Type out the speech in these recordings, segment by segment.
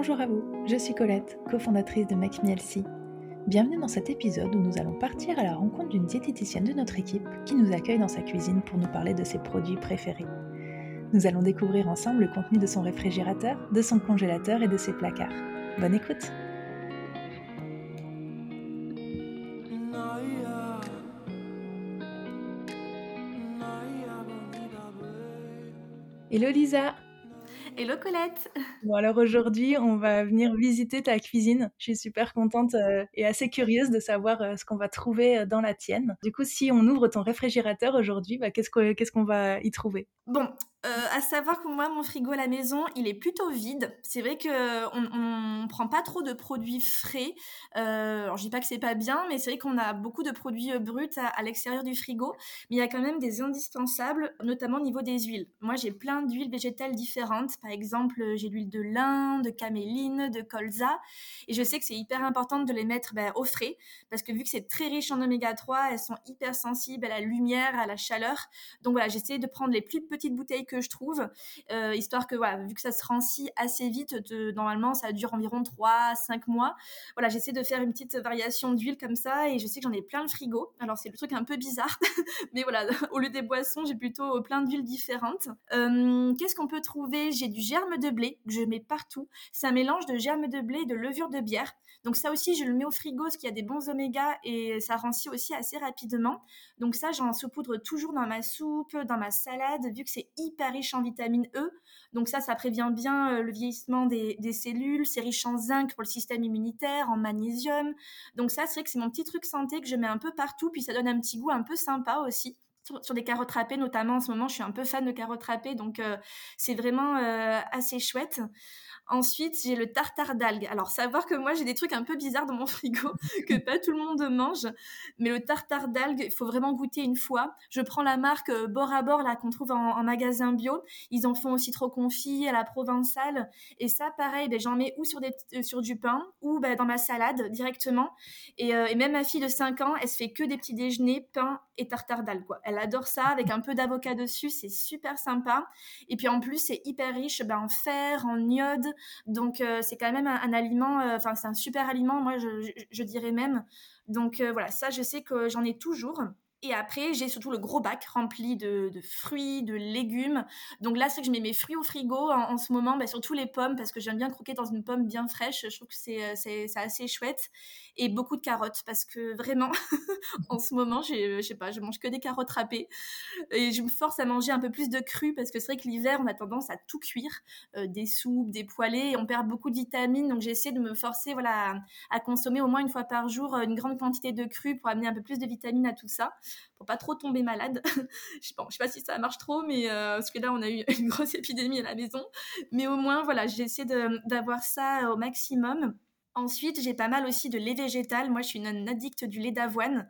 Bonjour à vous, je suis Colette, cofondatrice de Make Bienvenue dans cet épisode où nous allons partir à la rencontre d'une diététicienne de notre équipe qui nous accueille dans sa cuisine pour nous parler de ses produits préférés. Nous allons découvrir ensemble le contenu de son réfrigérateur, de son congélateur et de ses placards. Bonne écoute Hello Lisa Hello Colette Bon alors aujourd'hui, on va venir visiter ta cuisine. Je suis super contente euh, et assez curieuse de savoir euh, ce qu'on va trouver euh, dans la tienne. Du coup, si on ouvre ton réfrigérateur aujourd'hui, bah, qu'est-ce qu'on va y trouver? Bon, à savoir que moi, mon frigo à la maison, il est plutôt vide. C'est vrai que on, prend pas trop de produits frais. Alors, je dis pas que c'est pas bien, mais c'est vrai qu'on a beaucoup de produits bruts à, l'extérieur du frigo. Mais il y a quand même des indispensables, notamment au niveau des huiles. Moi, j'ai plein d'huiles végétales différentes. Par exemple, j'ai l'huile de lin, de caméline, de colza. Et je sais que c'est hyper important de les mettre ben, au frais, parce que vu que c'est très riche en oméga 3, elles sont hyper sensibles à la lumière, à la chaleur. Donc voilà, j'essaie de prendre les plus petites bouteilles que je trouve, euh, histoire que voilà, vu que ça se rancit assez vite, normalement ça dure environ 3-5 mois. Voilà, j'essaie de faire une petite variation d'huile comme ça et je sais que j'en ai plein le frigo. Alors c'est le truc un peu bizarre, mais voilà, au lieu des boissons, j'ai plutôt plein d'huiles différentes. Euh, qu'est-ce qu'on peut trouver? J'ai du germe de blé je mets partout. C'est un mélange de germe de blé et de levure de bière. Donc ça aussi, je le mets au frigo parce qu'il y a des bons oméga et ça rancit aussi assez rapidement. Donc ça, j'en saupoudre toujours dans ma soupe, dans ma salade, vu que c'est hyper riche en vitamine E. Donc ça, ça prévient bien euh, le vieillissement des, cellules. C'est riche en zinc pour le système immunitaire, en magnésium. Donc ça, c'est vrai que c'est mon petit truc santé que je mets un peu partout. Puis ça donne un petit goût un peu sympa aussi. Sur, des carottes râpées notamment en ce moment je suis un peu fan de carottes râpées donc euh, c'est vraiment euh, assez chouette Ensuite, j'ai le tartare d'algues. Alors, savoir que moi, j'ai des trucs un peu bizarres dans mon frigo que pas tout le monde mange. Mais le tartare d'algues, il faut vraiment goûter une fois. Je prends la marque euh, bord à bord, là, qu'on trouve en, magasin bio. Ils en font aussi trop confit à la provençale. Et ça, pareil, ben, j'en mets ou sur, euh, du pain ou ben, dans ma salade directement. Euh, et, même ma fille de 5 ans, elle se fait que des petits déjeuners, pain et tartare d'algues. Elle adore ça avec un peu d'avocat dessus. C'est super sympa. Et puis, en plus, c'est hyper riche ben, en fer, en iode, donc euh, c'est quand même un, aliment, euh, enfin c'est un super aliment, moi je, dirais même. Donc euh, voilà, ça je sais que j'en ai toujours. Et après, j'ai surtout le gros bac rempli de, fruits, de légumes. Donc là, c'est que je mets mes fruits au frigo en, ce moment, bah, surtout les pommes, parce que j'aime bien croquer dans une pomme bien fraîche. Je trouve que c'est assez chouette et beaucoup de carottes parce que vraiment en ce moment je sais pas je mange que des carottes râpées et je me force à manger un peu plus de cru parce que c'est vrai que l'hiver on a tendance à tout cuire euh, des soupes des poêlés et on perd beaucoup de vitamines donc j'essaie de me forcer voilà à, consommer au moins une fois par jour euh, une grande quantité de cru pour amener un peu plus de vitamines à tout ça pour pas trop tomber malade je je sais pas si ça marche trop mais euh, parce que là on a eu une grosse épidémie à la maison mais au moins voilà j'essaie d'avoir ça au maximum Ensuite, j'ai pas mal aussi de lait végétal. Moi, je suis une addict du lait d'avoine.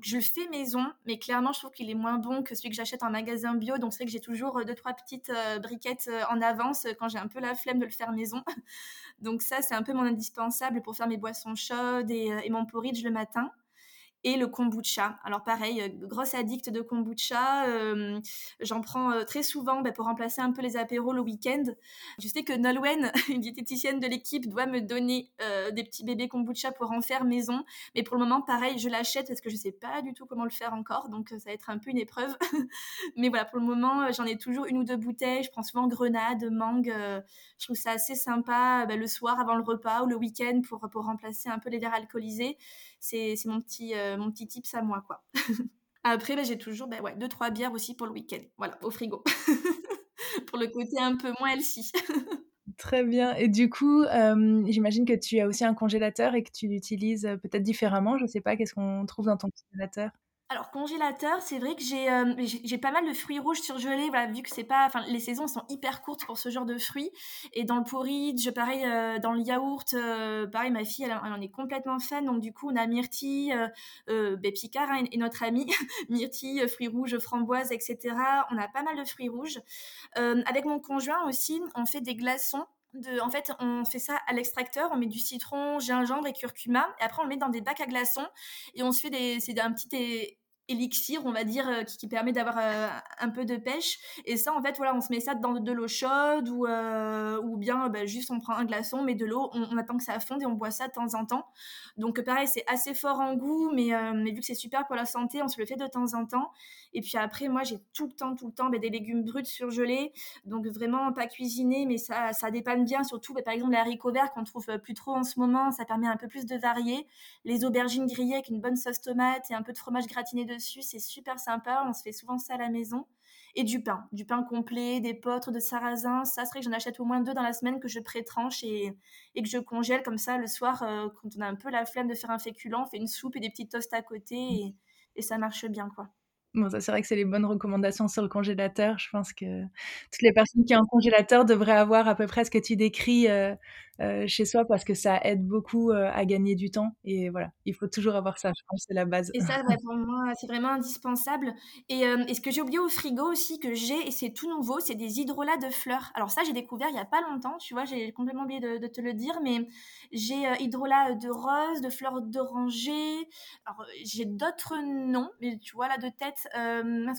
Je le fais maison, mais clairement, je trouve qu'il est moins bon que celui que j'achète en magasin bio. Donc, c'est vrai que j'ai toujours euh, deux, trois petites euh, briquettes euh, en avance quand j'ai un peu la flemme de le faire maison. Donc, ça, c'est un peu mon indispensable pour faire mes boissons chaudes et mon porridge le matin et le kombucha. Alors pareil, euh, grosse addict de kombucha, euh, j'en prends euh, très souvent bah, pour remplacer un peu les apéros le week-end. Je sais que Nolwenn, une diététicienne de l'équipe, doit me donner des petits bébés kombucha pour en faire maison, mais pour le moment, pareil, je l'achète parce que je sais pas du tout comment le faire encore, donc ça va être un peu une épreuve. mais voilà, pour le moment, j'en ai toujours une ou deux bouteilles. Je prends souvent grenade, mangue. je trouve ça assez sympa bah, le soir avant le repas ou le week-end pour pour remplacer un peu les verres alcoolisés. C'est mon petit mon petit tips à moi, quoi. Après, bah, j'ai toujours bah, ouais, deux, trois bières aussi pour le week-end. Voilà, au frigo. pour le côté un peu moins healthy. Très bien. Et du coup, j'imagine que tu as aussi un congélateur et que tu l'utilises euh, peut-être différemment. Je ne sais pas, qu'est-ce qu'on trouve dans ton congélateur? Alors congélateur, c'est vrai que euh, j'ai j'ai pas mal de fruits rouges surgelés, voilà, vu que c'est pas, enfin les saisons sont hyper courtes pour ce genre de fruits. Et dans le porridge, pareil, euh, dans le yaourt, euh, pareil, ma fille, elle, en est complètement fan. Donc du coup, on a myrtille, euh, ben, Picard hein, et notre ami myrtille, fruits rouges, framboises, etc. On a pas mal de fruits rouges. avec mon conjoint aussi, on fait des glaçons de, en fait, on fait ça à l'extracteur, on met du citron, gingembre et curcuma, et après on le met dans des bacs à glaçons, et on se fait des, c'est un petit élixir, on va dire, qui, permet d'avoir un peu de pêche. Et ça, en fait, voilà, on se met ça dans de l'eau chaude ou, ou bien bah, juste on prend un glaçon, met de l'eau, on, attend que ça fonde et on boit ça de temps en temps. Donc pareil, c'est assez fort en goût, mais, mais vu que c'est super pour la santé, on se le fait de temps en temps. Et puis après, moi, j'ai tout le temps, tout le temps bah, des légumes bruts surgelés, donc vraiment pas cuisinés, mais ça, ça dépanne bien, surtout bah, par exemple les haricots verts qu'on trouve plus trop en ce moment, ça permet un peu plus de varier. Les aubergines grillées avec une bonne sauce tomate et un peu de fromage gratiné c'est super sympa. On se fait souvent ça à la maison. Et du pain, du pain complet, des potres, de sarrasin. Ça serait que j'en achète au moins deux dans la semaine que je pré-tranche et, et, que je congèle comme ça le soir euh, quand on a un peu la flemme de faire un féculent, on fait une soupe et des petites toasts à côté et ça marche bien quoi. Bon, ça, c'est vrai que c'est les bonnes recommandations sur le congélateur. Je pense que toutes les personnes qui ont un congélateur devraient avoir à peu près ce que tu décris euh, euh, chez soi parce que ça aide beaucoup euh, à gagner du temps. Et voilà, il faut toujours avoir ça, je pense, c'est la base. Et ça, pour moi, c'est vraiment indispensable. Et, ce que j'ai oublié au frigo aussi, que j'ai, et c'est tout nouveau, c'est des hydrolats de fleurs. Alors ça, j'ai découvert il n'y a pas longtemps, tu vois, j'ai complètement oublié de, te le dire, mais j'ai hydrolats de rose, de fleurs d'oranger. Alors, j'ai d'autres noms, mais tu vois, là, de tête,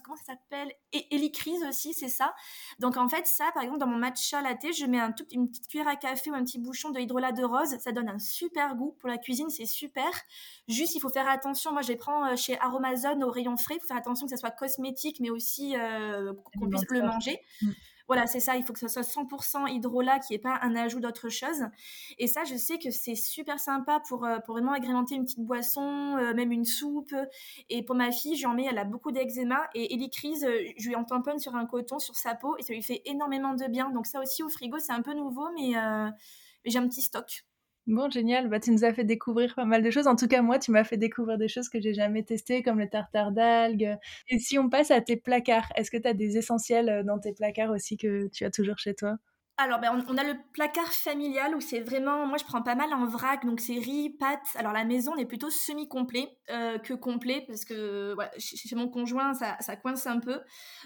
comment ça s'appelle? Hélicrise aussi, c'est ça. Donc en fait, ça, par exemple, dans mon matcha latte, je mets un tout, une petite cuillère à café ou un petit bouchon de hydrolat de rose. Ça donne un super goût pour la cuisine, c'est super. Juste, il faut faire attention. Moi, je les prends euh, chez Aromazone au rayon frais. Il faut faire attention que ça soit cosmétique, mais aussi euh, qu'on puisse le manger. Mm. Voilà, c'est ça, il faut que ce soit 100% hydrolat, qui n'y ait pas un ajout d'autre chose. Et ça, je sais que c'est super sympa pour, euh, vraiment agrémenter une petite boisson, même une soupe. Et pour ma fille, j'en mets, elle a beaucoup d'eczéma. Et Elicrise, je lui en tamponne sur un coton, sur sa peau, et ça lui fait énormément de bien. Donc ça aussi, au frigo, c'est un peu nouveau, mais j'ai un petit stock. Bon, génial. Bah, tu nous as fait découvrir pas mal de choses. En tout cas, moi, tu m'as fait découvrir des choses que j'ai jamais testées, comme le tartare d'algues. Et si on passe à tes placards, est-ce que tu as des essentiels euh, dans tes placards aussi que tu as toujours chez toi? Alors, ben, on, a le placard familial où c'est vraiment, moi je prends pas mal en vrac, donc c'est riz, pâtes. Alors la maison est plutôt semi-complet euh, que complet parce que chez, mon conjoint ça, ça, coince un peu.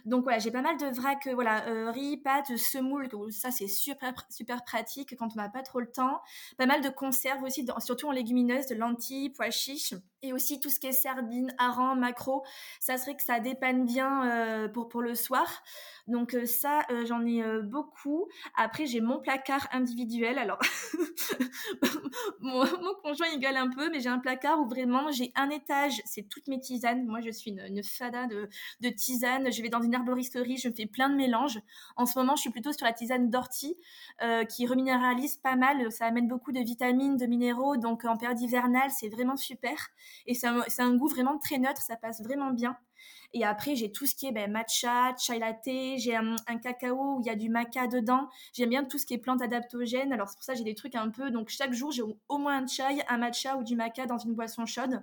Donc voilà, j'ai pas mal de vrac, euh, voilà, euh, riz, pâtes, semoule, ça c'est super super pratique quand on n'a pas trop le temps. Pas mal de conserves aussi, surtout en légumineuses, de lentilles, pois chiches et aussi tout ce qui est sardines, harengs, macro. Ça serait que ça dépanne bien pour pour le soir. Donc ça, j'en ai beaucoup. Après, j'ai mon placard individuel. Alors, mon, conjoint, il gueule un peu, mais j'ai un placard où vraiment, j'ai un étage, c'est toutes mes tisanes. Moi, je suis une, fada de, de tisanes. Je vais dans une arboristerie, je fais plein de mélanges. En ce moment, je suis plutôt sur la tisane d'ortie, qui reminéralise pas mal. Ça amène beaucoup de vitamines, de minéraux. Donc, en période hivernale, c'est vraiment super. Et c'est un, un goût vraiment très neutre, ça passe vraiment bien. Et après, j'ai tout ce qui est ben, matcha, chai latte, j'ai un, cacao où il y a du maca dedans. J'aime bien tout ce qui est plantes adaptogènes. Alors, c'est pour ça j'ai des trucs un peu. Donc, chaque jour, j'ai au moins un chai, un matcha ou du maca dans une boisson chaude.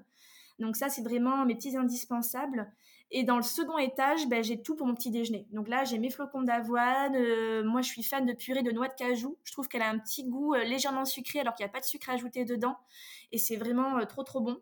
Donc, ça, c'est vraiment mes petits indispensables. Et dans le second étage, ben, j'ai tout pour mon petit déjeuner. Donc là, j'ai mes flocons d'avoine. Euh, moi, je suis fan de purée de noix de cajou. Je trouve qu'elle a un petit goût euh, légèrement sucré alors qu'il n'y a pas de sucre ajouté dedans. Et c'est vraiment euh, trop, trop bon.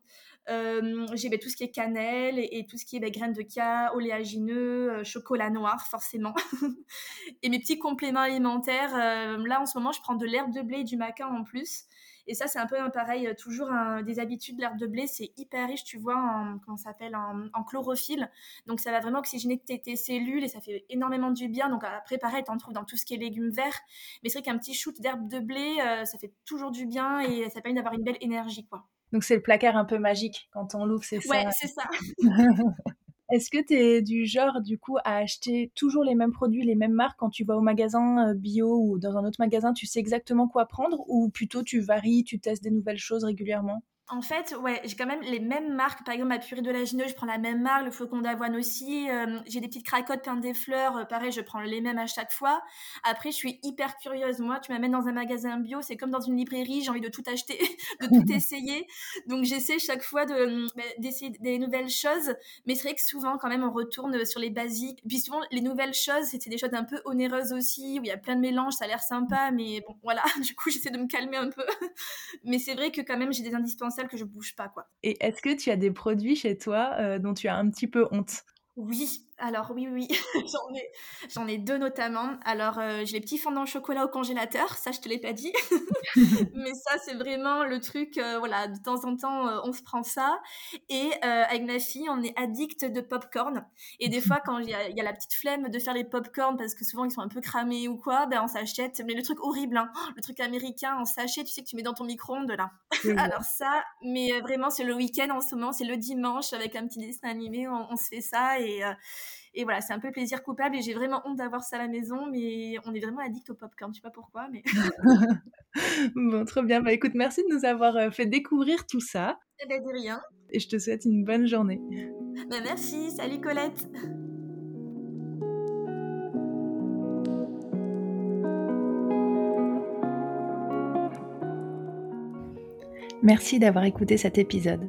Euh, j'ai ben, tout ce qui est cannelle et, tout ce qui est ben, graines de chia, oléagineux, euh, chocolat noir forcément. et mes petits compléments alimentaires, euh, là en ce moment je prends de l'herbe de blé et du maca en plus. Et ça, c'est un peu pareil, toujours des habitudes. L'herbe de blé, c'est hyper riche, tu vois, en, comment s'appelle, en, chlorophylle. Donc, ça va vraiment oxygéner tes, cellules et ça fait énormément du bien. Donc, après, pareil, tu en trouves dans tout ce qui est légumes verts. Mais c'est vrai qu'un petit shoot d'herbe de blé, ça fait toujours du bien et ça permet d'avoir une belle énergie, quoi. Donc c'est le placard un peu magique quand on l'ouvre, c'est ça. Ouais, c'est ça. Est-ce que tu es du genre, du coup, à acheter toujours les mêmes produits, les mêmes marques quand tu vas au magasin euh, bio ou dans un autre magasin, tu sais exactement quoi prendre ou plutôt tu varies, tu testes des nouvelles choses régulièrement? En fait, ouais, j'ai quand même les mêmes marques. Par exemple, ma purée de lagineux, je prends la même marque, le flocon d'avoine aussi. Euh, j'ai des petites cracottes plein des fleurs, euh, pareil, je prends les mêmes à chaque fois. Après, je suis hyper curieuse. Moi, tu m'amènes dans un magasin bio, c'est comme dans une librairie, j'ai envie de tout acheter, de tout essayer. Donc, j'essaie chaque fois de, bah, d'essayer des nouvelles choses. Mais c'est vrai que souvent, quand même, on retourne sur les basiques. Puis souvent, les nouvelles choses, c'est des choses un peu onéreuses aussi, où il y a plein de mélanges, ça a l'air sympa, mais bon, voilà. Du coup, j'essaie de me calmer un peu. mais c'est vrai que quand même, j'ai des indispensables que je bouge pas quoi. Et est-ce que tu as des produits chez toi euh, dont tu as un petit peu honte? Oui, alors oui, oui, j'en ai, j'en ai deux notamment. Alors euh, j'ai les petits fondants au chocolat au congélateur, ça je te l'ai pas dit, mais ça c'est vraiment le truc, euh, voilà, de temps en temps euh, on se prend ça. Et avec ma fille, on est addict de popcorn. Et des fois quand il y, a, la petite flemme de faire les popcorn parce que souvent ils sont un peu cramés ou quoi, ben on s'achète. Mais le truc horrible, hein, le truc américain en sachet, tu sais que tu mets dans ton micro-ondes là. Alors ça, mais vraiment c'est le week-end en ce moment, c'est le dimanche avec un petit dessin animé, on, on se fait ça et et voilà, c'est un peu plaisir coupable et j'ai vraiment honte d'avoir ça à la maison, mais on est vraiment addict au popcorn. Je sais pas pourquoi, mais. bon, trop bien. Bah écoute, merci de nous avoir euh, fait découvrir tout ça. Eh ben, de rien. Et je te souhaite une bonne journée. Bah, merci. Salut Colette. Merci d'avoir écouté cet épisode.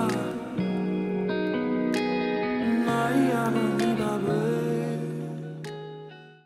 time